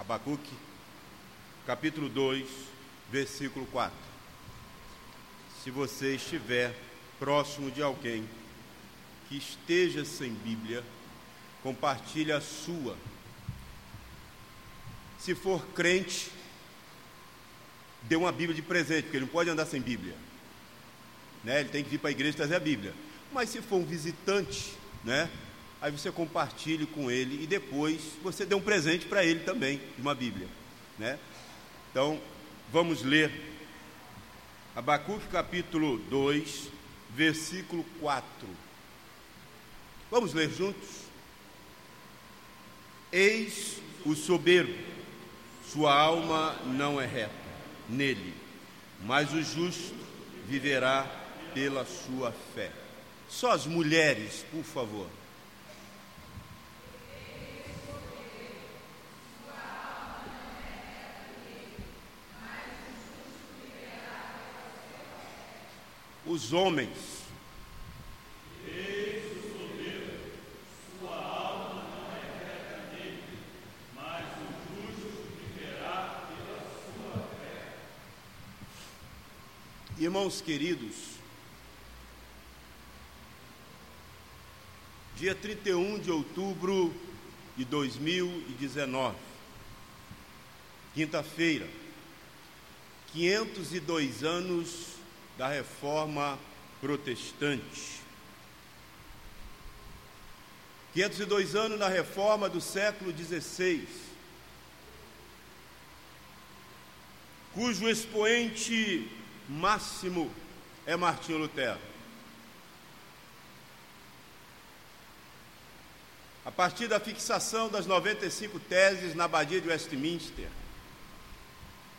Abacuque, capítulo 2, versículo 4. Se você estiver próximo de alguém que esteja sem Bíblia, compartilhe a sua. Se for crente, dê uma Bíblia de presente, porque ele não pode andar sem Bíblia. Né? Ele tem que vir para a igreja trazer a Bíblia. Mas se for um visitante, né? Aí você compartilhe com ele e depois você dê um presente para ele também, uma Bíblia, né? Então, vamos ler Abacuque capítulo 2, versículo 4. Vamos ler juntos? Eis o soberbo, sua alma não é reta nele, mas o justo viverá pela sua fé. Só as mulheres, por favor. Os homens. Irmãos queridos, dia 31 de outubro de 2019, quinta-feira, 502 anos da reforma protestante. 502 anos na reforma do século XVI, cujo expoente máximo é Martinho Lutero. A partir da fixação das 95 teses na Abadia de Westminster,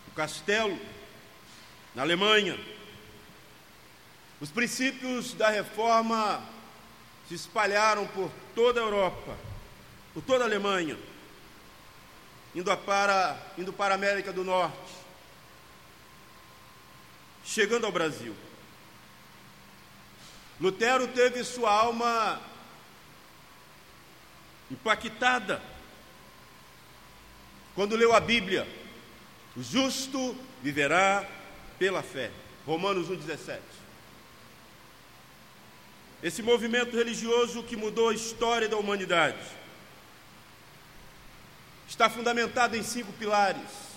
o Castelo, na Alemanha, os princípios da reforma se espalharam por toda a Europa, por toda a Alemanha, indo para, indo para a América do Norte, chegando ao Brasil. Lutero teve sua alma impactada quando leu a Bíblia. O justo viverá pela fé. Romanos 1,17. Esse movimento religioso que mudou a história da humanidade está fundamentado em cinco pilares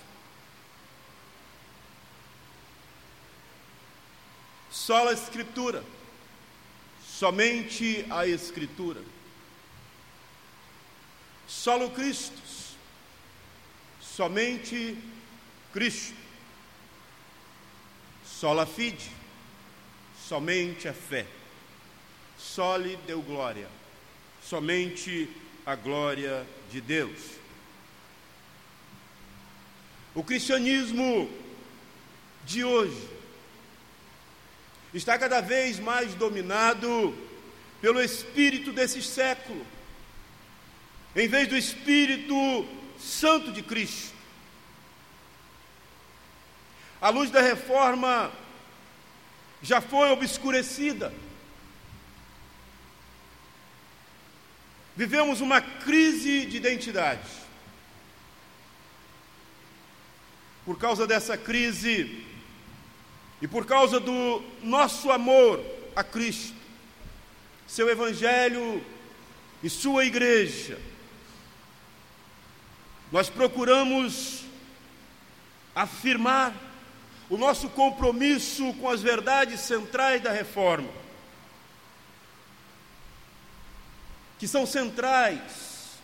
Só a Escritura, somente a Escritura. Solo Cristo, somente Cristo. Sola fide, somente a fé. Sole deu glória, somente a glória de Deus. O cristianismo de hoje está cada vez mais dominado pelo espírito desse século, em vez do Espírito Santo de Cristo. A luz da reforma já foi obscurecida. Vivemos uma crise de identidade. Por causa dessa crise, e por causa do nosso amor a Cristo, seu Evangelho e sua igreja, nós procuramos afirmar o nosso compromisso com as verdades centrais da reforma, que são centrais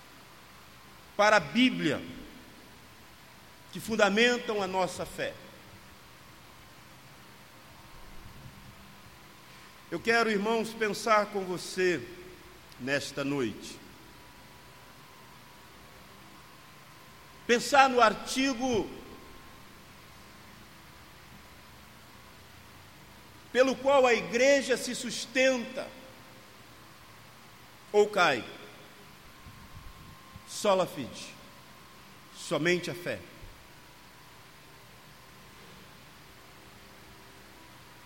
para a Bíblia, que fundamentam a nossa fé. Eu quero, irmãos, pensar com você nesta noite. Pensar no artigo pelo qual a igreja se sustenta ou cai. Sola fide, somente a fé.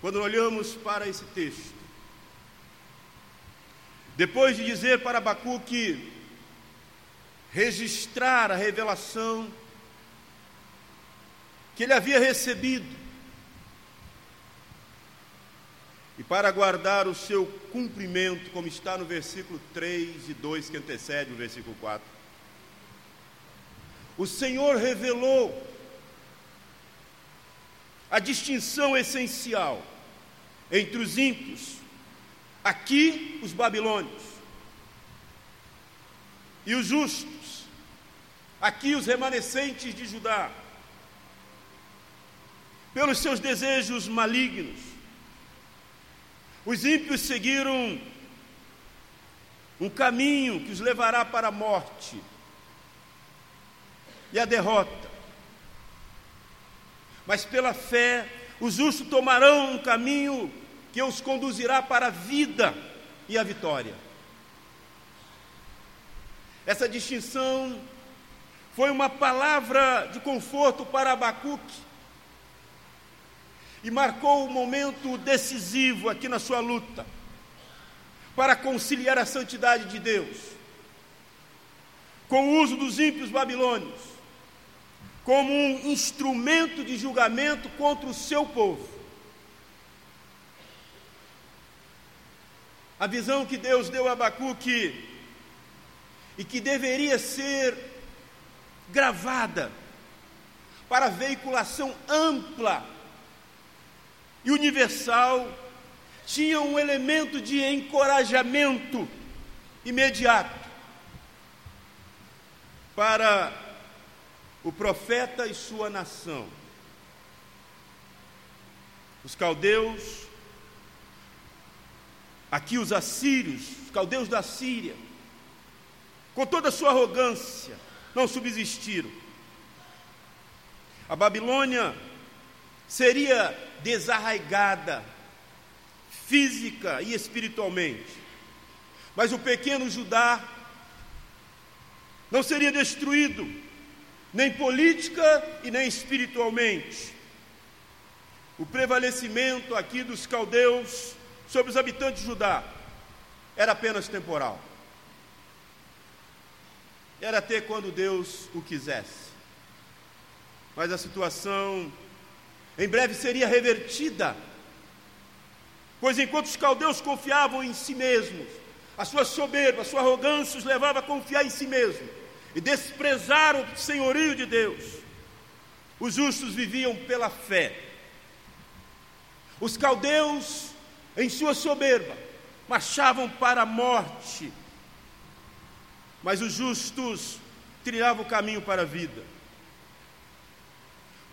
Quando olhamos para esse texto, depois de dizer para Abacuque registrar a revelação que ele havia recebido, para guardar o seu cumprimento, como está no versículo 3 e 2 que antecede o versículo 4. O Senhor revelou a distinção essencial entre os ímpios, aqui os babilônios, e os justos, aqui os remanescentes de Judá, pelos seus desejos malignos. Os ímpios seguiram um caminho que os levará para a morte e a derrota. Mas pela fé, os justos tomarão um caminho que os conduzirá para a vida e a vitória. Essa distinção foi uma palavra de conforto para Abacuque e marcou um momento decisivo aqui na sua luta para conciliar a santidade de Deus com o uso dos ímpios babilônios como um instrumento de julgamento contra o seu povo. A visão que Deus deu a Abacuque e que deveria ser gravada para veiculação ampla e universal, tinha um elemento de encorajamento imediato para o profeta e sua nação. Os caldeus, aqui os assírios, os caldeus da Síria, com toda a sua arrogância, não subsistiram. A Babilônia seria desarraigada física e espiritualmente. Mas o pequeno Judá não seria destruído, nem política e nem espiritualmente. O prevalecimento aqui dos caldeus sobre os habitantes de Judá era apenas temporal era até quando Deus o quisesse. Mas a situação em breve seria revertida, pois enquanto os caldeus confiavam em si mesmos, a sua soberba, a sua arrogância os levava a confiar em si mesmos e desprezar o senhorio de Deus. Os justos viviam pela fé. Os caldeus, em sua soberba, marchavam para a morte mas os justos trilhavam o caminho para a vida.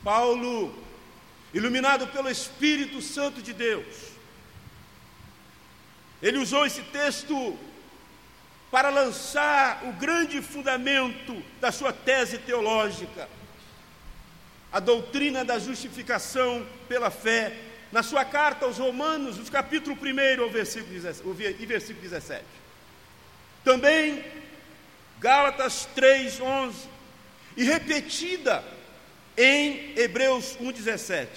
Paulo, iluminado pelo Espírito Santo de Deus, ele usou esse texto para lançar o grande fundamento da sua tese teológica, a doutrina da justificação pela fé, na sua carta aos Romanos, no capítulo 1 ao versículo 17, versículo 17. Também Gálatas 3:11 e repetida em Hebreus 1:17,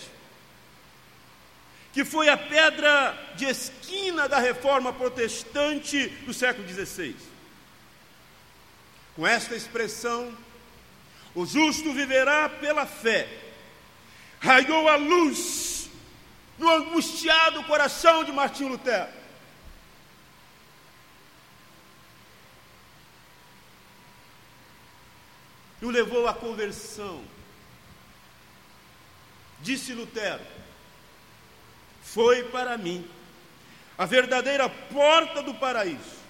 que foi a pedra de esquina da reforma protestante do século XVI. Com esta expressão, o justo viverá pela fé. Raiou a luz no angustiado coração de Martim Lutero. o levou à conversão. Disse Lutero: Foi para mim a verdadeira porta do paraíso.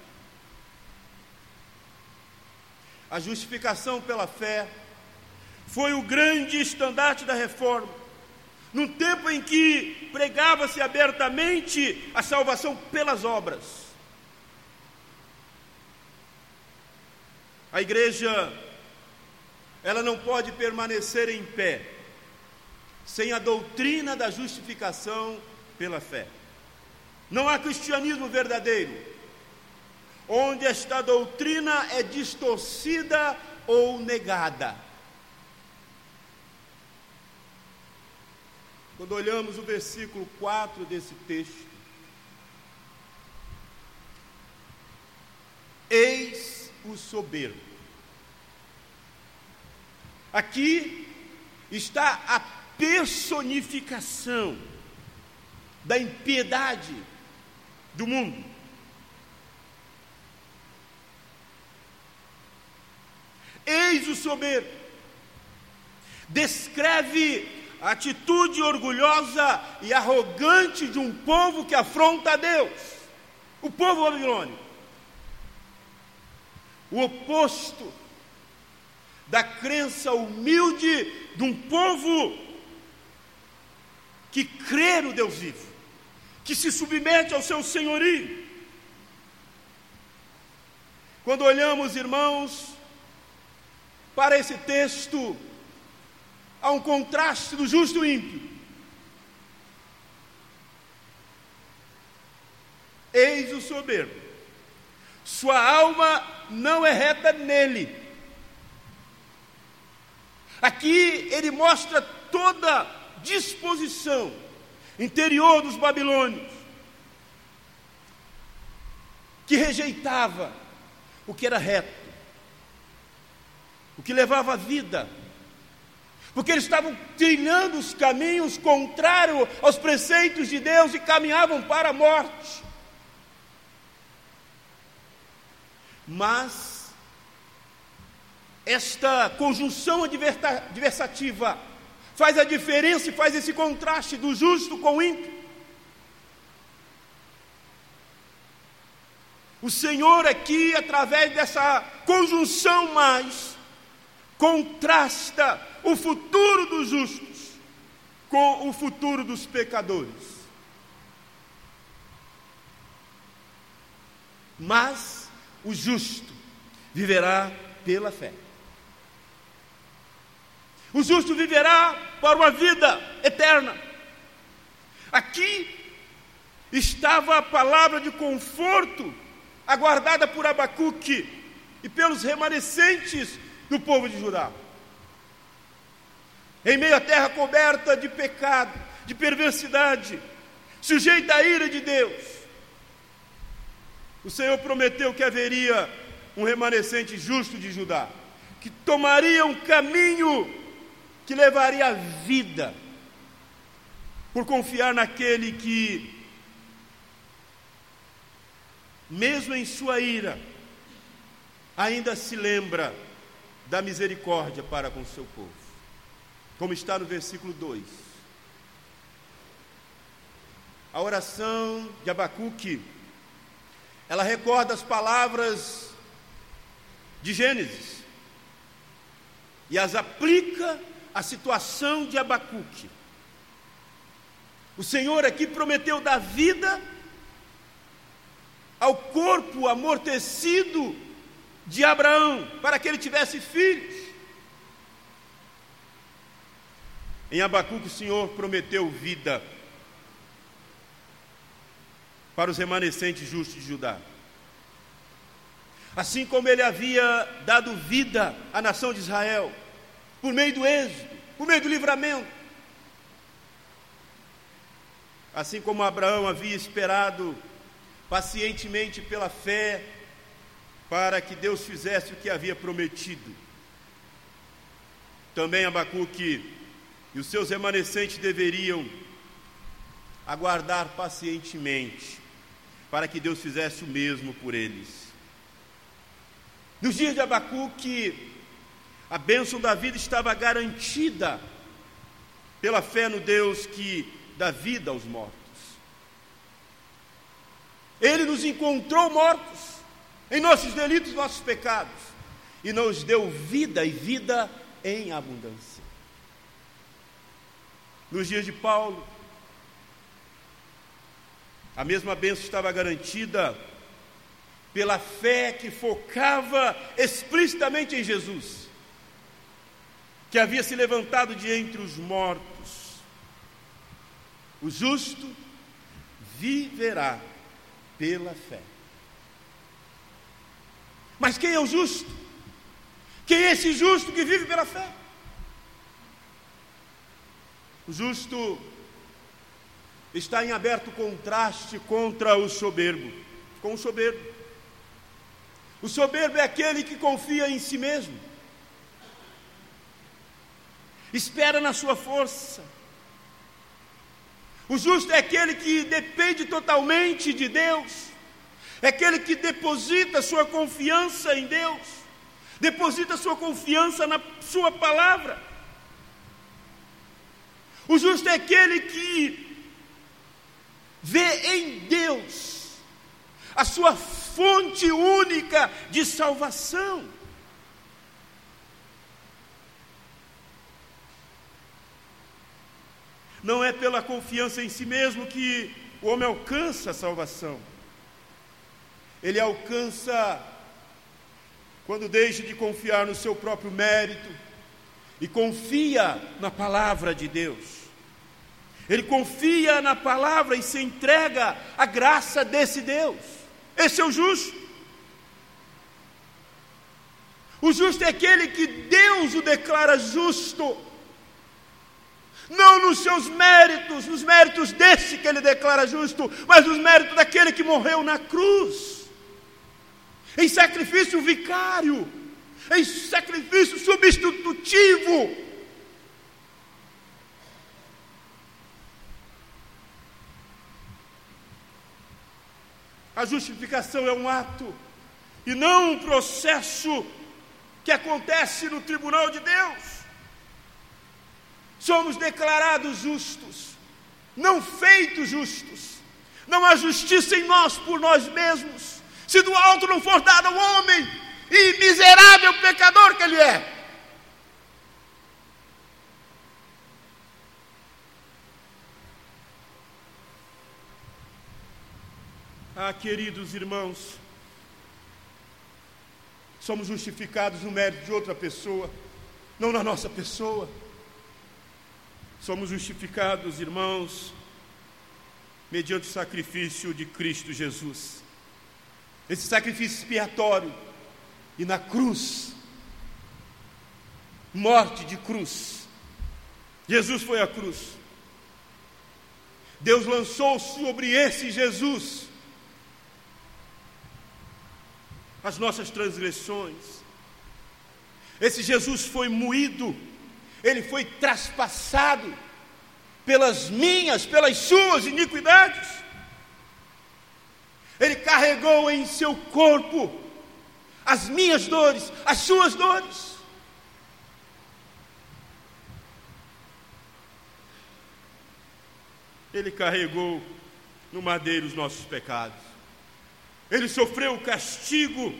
A justificação pela fé foi o grande estandarte da reforma. Num tempo em que pregava-se abertamente a salvação pelas obras. A igreja ela não pode permanecer em pé sem a doutrina da justificação pela fé. Não há cristianismo verdadeiro onde esta doutrina é distorcida ou negada. Quando olhamos o versículo 4 desse texto, eis o soberbo Aqui está a personificação da impiedade do mundo. Eis o soberbo, descreve a atitude orgulhosa e arrogante de um povo que afronta a Deus, o povo babilônico. O oposto da crença humilde de um povo que crê no Deus vivo, que se submete ao seu senhorio. Quando olhamos, irmãos, para esse texto, há um contraste do justo e ímpio. Eis o soberbo, sua alma não é reta nele. Aqui ele mostra toda disposição interior dos babilônios, que rejeitava o que era reto, o que levava à vida, porque eles estavam trilhando os caminhos contrários aos preceitos de Deus e caminhavam para a morte. Mas esta conjunção adversativa faz a diferença e faz esse contraste do justo com o ímpio. O Senhor aqui, através dessa conjunção mais, contrasta o futuro dos justos com o futuro dos pecadores. Mas o justo viverá pela fé. O justo viverá para uma vida eterna. Aqui estava a palavra de conforto aguardada por Abacuque e pelos remanescentes do povo de Judá. Em meio à terra coberta de pecado, de perversidade, sujeita à ira de Deus, o Senhor prometeu que haveria um remanescente justo de Judá, que tomaria um caminho que levaria a vida por confiar naquele que, mesmo em sua ira, ainda se lembra da misericórdia para com o seu povo, como está no versículo 2. A oração de Abacuque, ela recorda as palavras de Gênesis e as aplica a situação de Abacuque. O Senhor aqui prometeu dar vida ao corpo amortecido de Abraão, para que ele tivesse filhos. Em Abacuque, o Senhor prometeu vida para os remanescentes justos de Judá. Assim como ele havia dado vida à nação de Israel por meio do êxodo, por meio do livramento. Assim como Abraão havia esperado pacientemente pela fé para que Deus fizesse o que havia prometido. Também Abacuque e os seus remanescentes deveriam aguardar pacientemente para que Deus fizesse o mesmo por eles. Nos dias de Abacuque, a bênção da vida estava garantida pela fé no Deus que dá vida aos mortos. Ele nos encontrou mortos em nossos delitos, nossos pecados, e nos deu vida e vida em abundância. Nos dias de Paulo, a mesma bênção estava garantida pela fé que focava explicitamente em Jesus que havia se levantado de entre os mortos. O justo viverá pela fé. Mas quem é o justo? Quem é esse justo que vive pela fé? O justo está em aberto contraste contra o soberbo, com o soberbo. O soberbo é aquele que confia em si mesmo espera na sua força. O justo é aquele que depende totalmente de Deus, é aquele que deposita sua confiança em Deus, deposita sua confiança na Sua palavra. O justo é aquele que vê em Deus a sua fonte única de salvação. Não é pela confiança em si mesmo que o homem alcança a salvação. Ele alcança quando deixa de confiar no seu próprio mérito e confia na palavra de Deus. Ele confia na palavra e se entrega à graça desse Deus. Esse é o justo. O justo é aquele que Deus o declara justo, não nos seus méritos, nos méritos desse que ele declara justo, mas nos méritos daquele que morreu na cruz, em sacrifício vicário, em sacrifício substitutivo. A justificação é um ato e não um processo que acontece no tribunal de Deus. Somos declarados justos, não feitos justos. Não há justiça em nós por nós mesmos. Se do alto não for dado ao homem, e miserável pecador que ele é. Ah, queridos irmãos, somos justificados no mérito de outra pessoa, não na nossa pessoa. Somos justificados, irmãos, mediante o sacrifício de Cristo Jesus. Esse sacrifício expiatório e na cruz, morte de cruz. Jesus foi a cruz. Deus lançou sobre esse Jesus as nossas transgressões. Esse Jesus foi moído, ele foi traspassado pelas minhas, pelas suas iniquidades. Ele carregou em seu corpo as minhas dores, as suas dores. Ele carregou no madeiro os nossos pecados. Ele sofreu o castigo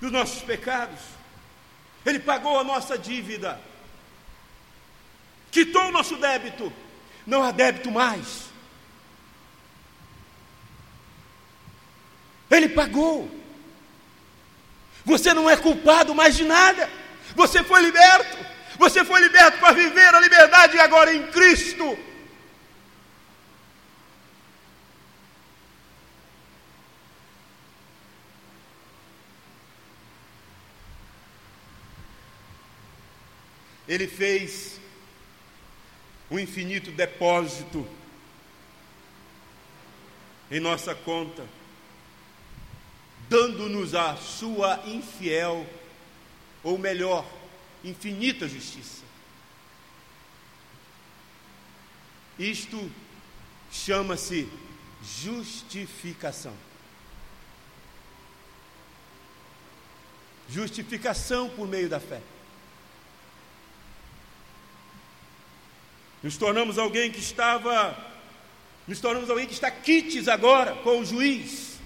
dos nossos pecados. Ele pagou a nossa dívida. Quitou o nosso débito. Não há débito mais. Ele pagou. Você não é culpado mais de nada. Você foi liberto. Você foi liberto para viver a liberdade agora em Cristo. Ele fez um infinito depósito em nossa conta, dando-nos a sua infiel, ou melhor, infinita justiça. Isto chama-se justificação. Justificação por meio da fé. Nos tornamos alguém que estava, nos tornamos alguém que está quites agora com o juiz.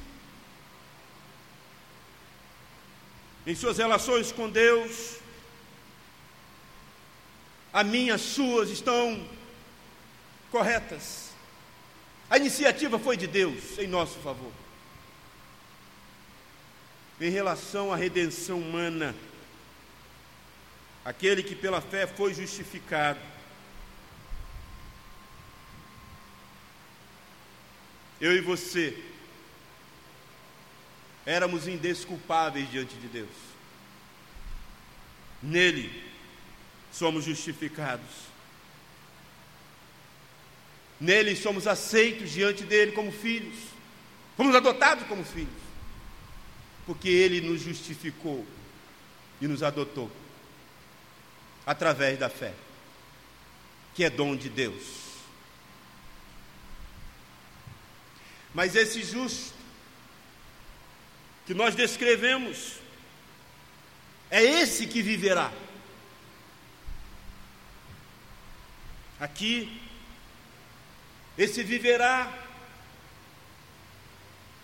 Em suas relações com Deus, a minhas, suas estão corretas. A iniciativa foi de Deus em nosso favor. Em relação à redenção humana, aquele que pela fé foi justificado, eu e você, éramos indesculpáveis diante de Deus. Nele somos justificados. Nele somos aceitos diante dele como filhos. Fomos adotados como filhos. Porque ele nos justificou e nos adotou através da fé. que é dom de Deus. Mas esse justo que nós descrevemos é esse que viverá. Aqui, esse viverá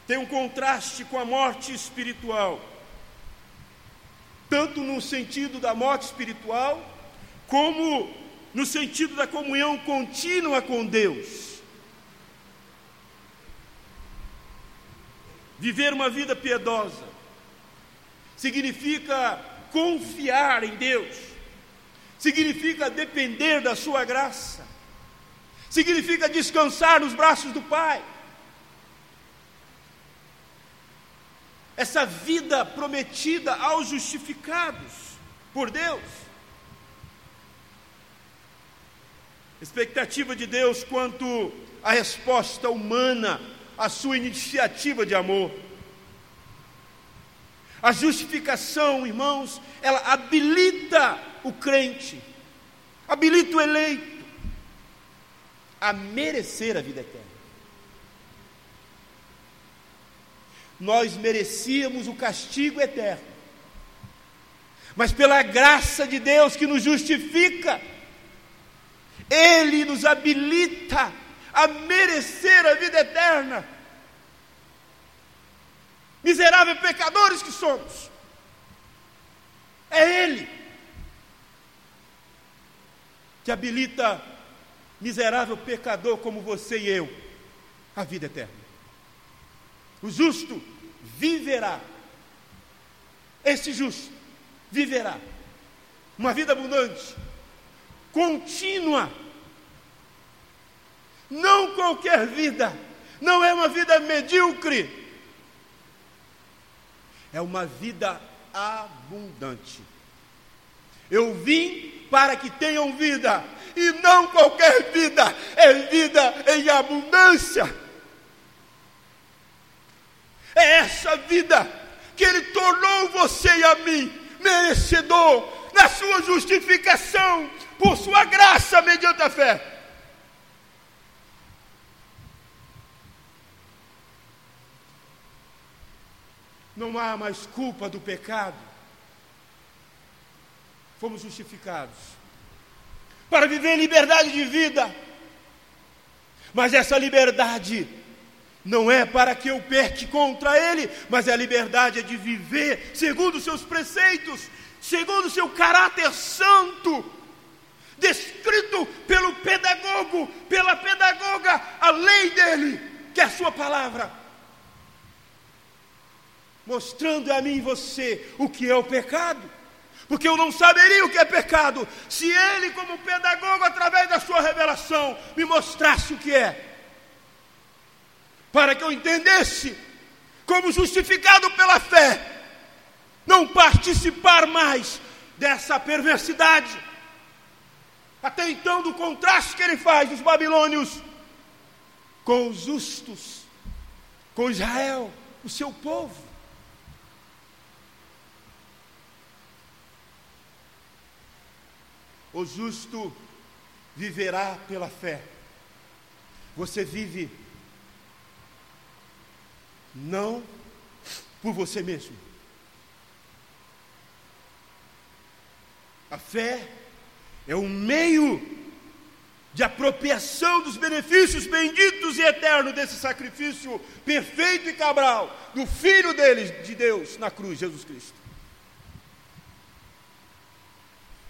tem um contraste com a morte espiritual, tanto no sentido da morte espiritual, como no sentido da comunhão contínua com Deus. Viver uma vida piedosa significa confiar em Deus, significa depender da Sua graça, significa descansar nos braços do Pai. Essa vida prometida aos justificados por Deus. Expectativa de Deus quanto à resposta humana à sua iniciativa de amor. A justificação, irmãos, ela habilita o crente, habilita o eleito a merecer a vida eterna. Nós merecíamos o castigo eterno, mas pela graça de Deus que nos justifica, Ele nos habilita a merecer a vida eterna miseráveis pecadores que somos. É Ele que habilita miserável pecador como você e eu a vida eterna. O justo viverá. Esse justo viverá uma vida abundante, contínua. Não qualquer vida, não é uma vida medíocre, é uma vida abundante. Eu vim para que tenham vida, e não qualquer vida, é vida em abundância. É essa vida que Ele tornou você e a mim merecedor na sua justificação, por sua graça mediante a fé. Não há mais culpa do pecado. Fomos justificados para viver liberdade de vida. Mas essa liberdade não é para que eu peque contra Ele, mas é a liberdade de viver segundo os seus preceitos, segundo o seu caráter santo, descrito pelo pedagogo, pela pedagoga, a lei dele, que é a sua palavra mostrando a mim e você o que é o pecado. Porque eu não saberia o que é pecado se ele, como pedagogo, através da sua revelação, me mostrasse o que é. Para que eu entendesse, como justificado pela fé, não participar mais dessa perversidade. Até então, do contraste que ele faz dos babilônios com os justos, com Israel, o seu povo. O justo viverá pela fé. Você vive não por você mesmo. A fé é um meio de apropriação dos benefícios benditos e eternos desse sacrifício perfeito e cabral do Filho deles, de Deus, na cruz, Jesus Cristo.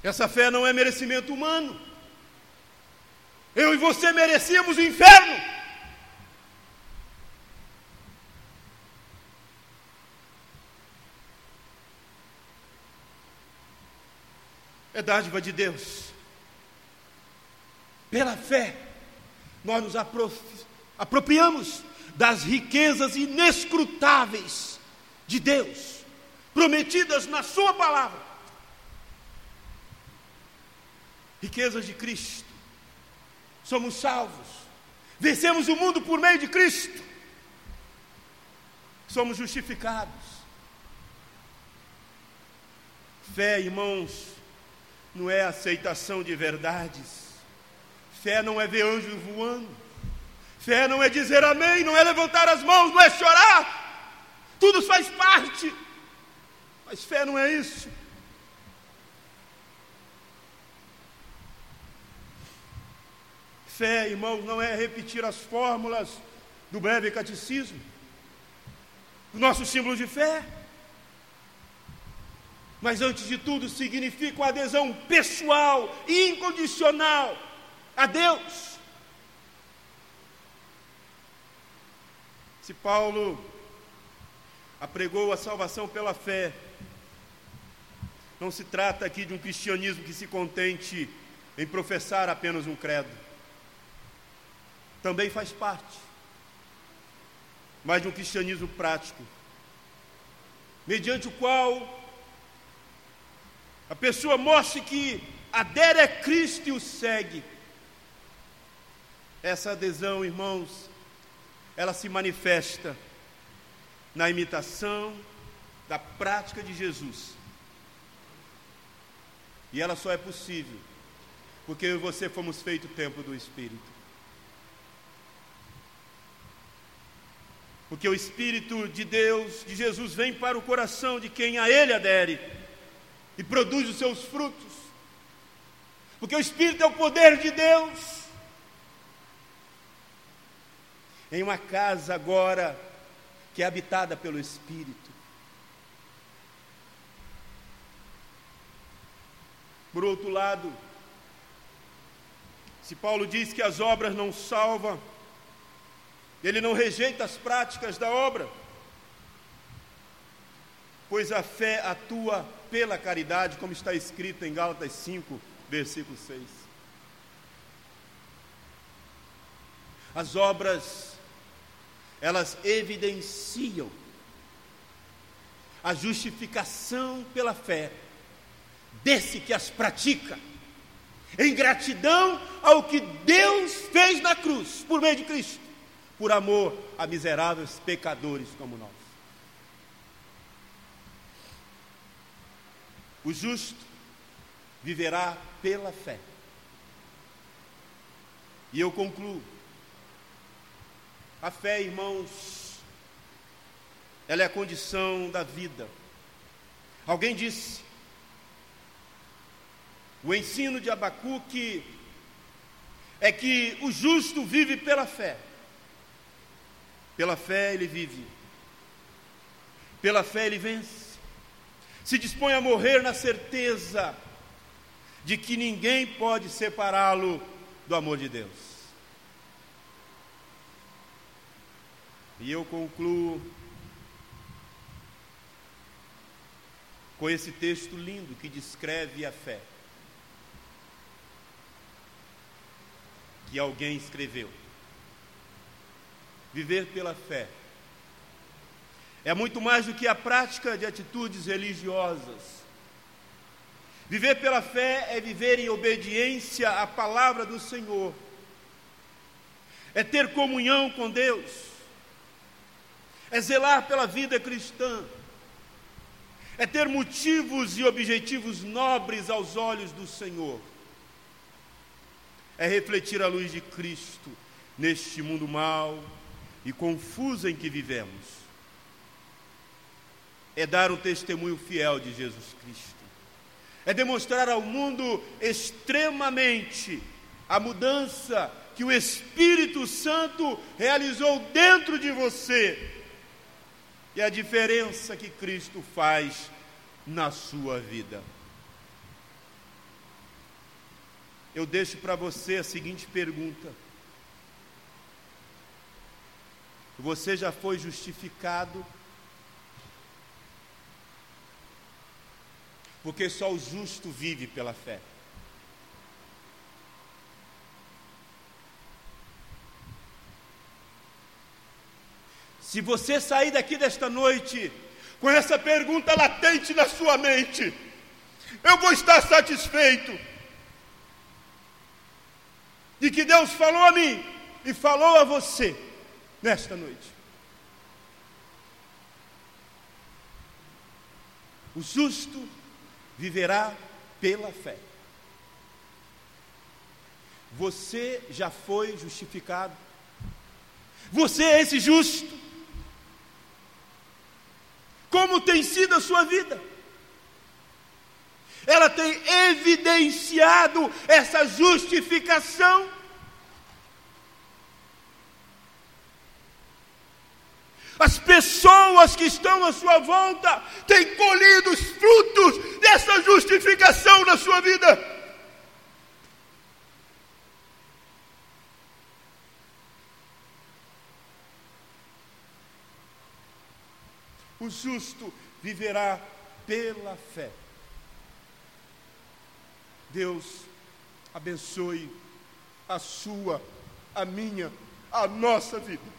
Essa fé não é merecimento humano. Eu e você merecíamos o inferno. É dádiva de Deus. Pela fé, nós nos apropriamos das riquezas inescrutáveis de Deus, prometidas na Sua palavra riquezas de Cristo. Somos salvos. Vencemos o mundo por meio de Cristo. Somos justificados. Fé, irmãos, não é aceitação de verdades. Fé não é ver anjos voando. Fé não é dizer amém, não é levantar as mãos, não é chorar. Tudo faz parte. Mas fé não é isso. Fé, irmãos, não é repetir as fórmulas do breve catecismo, do nosso símbolo de fé. Mas antes de tudo, significa uma adesão pessoal e incondicional a Deus. Se Paulo apregou a salvação pela fé, não se trata aqui de um cristianismo que se contente em professar apenas um credo. Também faz parte, mas de um cristianismo prático, mediante o qual a pessoa mostre que adere a Cristo e o segue. Essa adesão, irmãos, ela se manifesta na imitação da prática de Jesus. E ela só é possível porque eu e você fomos feito templo do Espírito. Porque o Espírito de Deus, de Jesus, vem para o coração de quem a Ele adere e produz os seus frutos. Porque o Espírito é o poder de Deus. Em uma casa agora que é habitada pelo Espírito. Por outro lado, se Paulo diz que as obras não salvam, ele não rejeita as práticas da obra, pois a fé atua pela caridade, como está escrito em Gálatas 5, versículo 6. As obras, elas evidenciam a justificação pela fé desse que as pratica, em gratidão ao que Deus fez na cruz, por meio de Cristo, por amor a miseráveis pecadores como nós. O justo viverá pela fé. E eu concluo. A fé, irmãos, ela é a condição da vida. Alguém disse: o ensino de Abacuque é que o justo vive pela fé. Pela fé ele vive. Pela fé ele vence se dispõe a morrer na certeza de que ninguém pode separá-lo do amor de Deus. E eu concluo com esse texto lindo que descreve a fé. Que alguém escreveu. Viver pela fé. É muito mais do que a prática de atitudes religiosas. Viver pela fé é viver em obediência à palavra do Senhor, é ter comunhão com Deus, é zelar pela vida cristã, é ter motivos e objetivos nobres aos olhos do Senhor, é refletir a luz de Cristo neste mundo mau e confuso em que vivemos é dar o testemunho fiel de Jesus Cristo, é demonstrar ao mundo extremamente a mudança que o Espírito Santo realizou dentro de você e a diferença que Cristo faz na sua vida. Eu deixo para você a seguinte pergunta: Você já foi justificado porque só o justo vive pela fé. Se você sair daqui desta noite com essa pergunta latente na sua mente, eu vou estar satisfeito de que Deus falou a mim e falou a você nesta noite. O justo viverá pela fé. Você já foi justificado. Você é esse justo. Como tem sido a sua vida? Ela tem evidenciado essa justificação. As pessoas que estão à sua volta têm colhido os frutos dessa justificação na sua vida. O justo viverá pela fé. Deus abençoe a sua, a minha, a nossa vida.